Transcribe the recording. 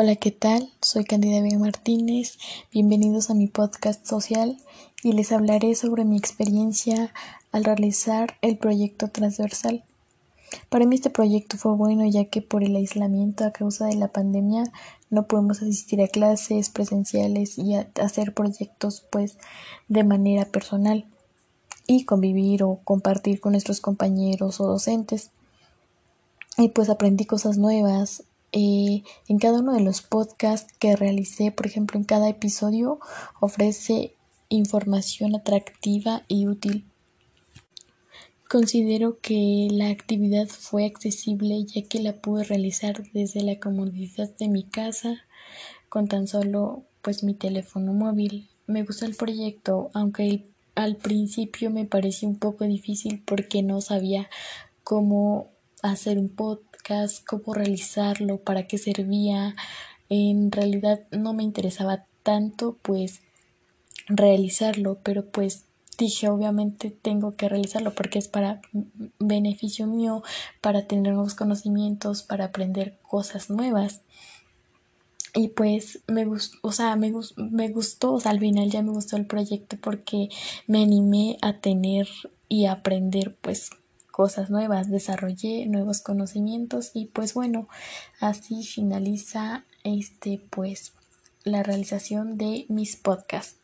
Hola, ¿qué tal? Soy Candida Vega Martínez. Bienvenidos a mi podcast social y les hablaré sobre mi experiencia al realizar el proyecto transversal. Para mí este proyecto fue bueno ya que por el aislamiento a causa de la pandemia no podemos asistir a clases presenciales y hacer proyectos pues de manera personal y convivir o compartir con nuestros compañeros o docentes. Y pues aprendí cosas nuevas, eh, en cada uno de los podcasts que realicé, por ejemplo, en cada episodio ofrece información atractiva y útil. Considero que la actividad fue accesible ya que la pude realizar desde la comodidad de mi casa con tan solo pues mi teléfono móvil. Me gustó el proyecto, aunque al principio me pareció un poco difícil porque no sabía cómo hacer un podcast, cómo realizarlo, para qué servía. En realidad no me interesaba tanto pues realizarlo, pero pues dije obviamente tengo que realizarlo porque es para beneficio mío, para tener nuevos conocimientos, para aprender cosas nuevas. Y pues me gustó, o sea, me, me gustó, o sea, al final ya me gustó el proyecto porque me animé a tener y aprender pues cosas nuevas, desarrollé nuevos conocimientos y pues bueno, así finaliza este pues la realización de mis podcasts.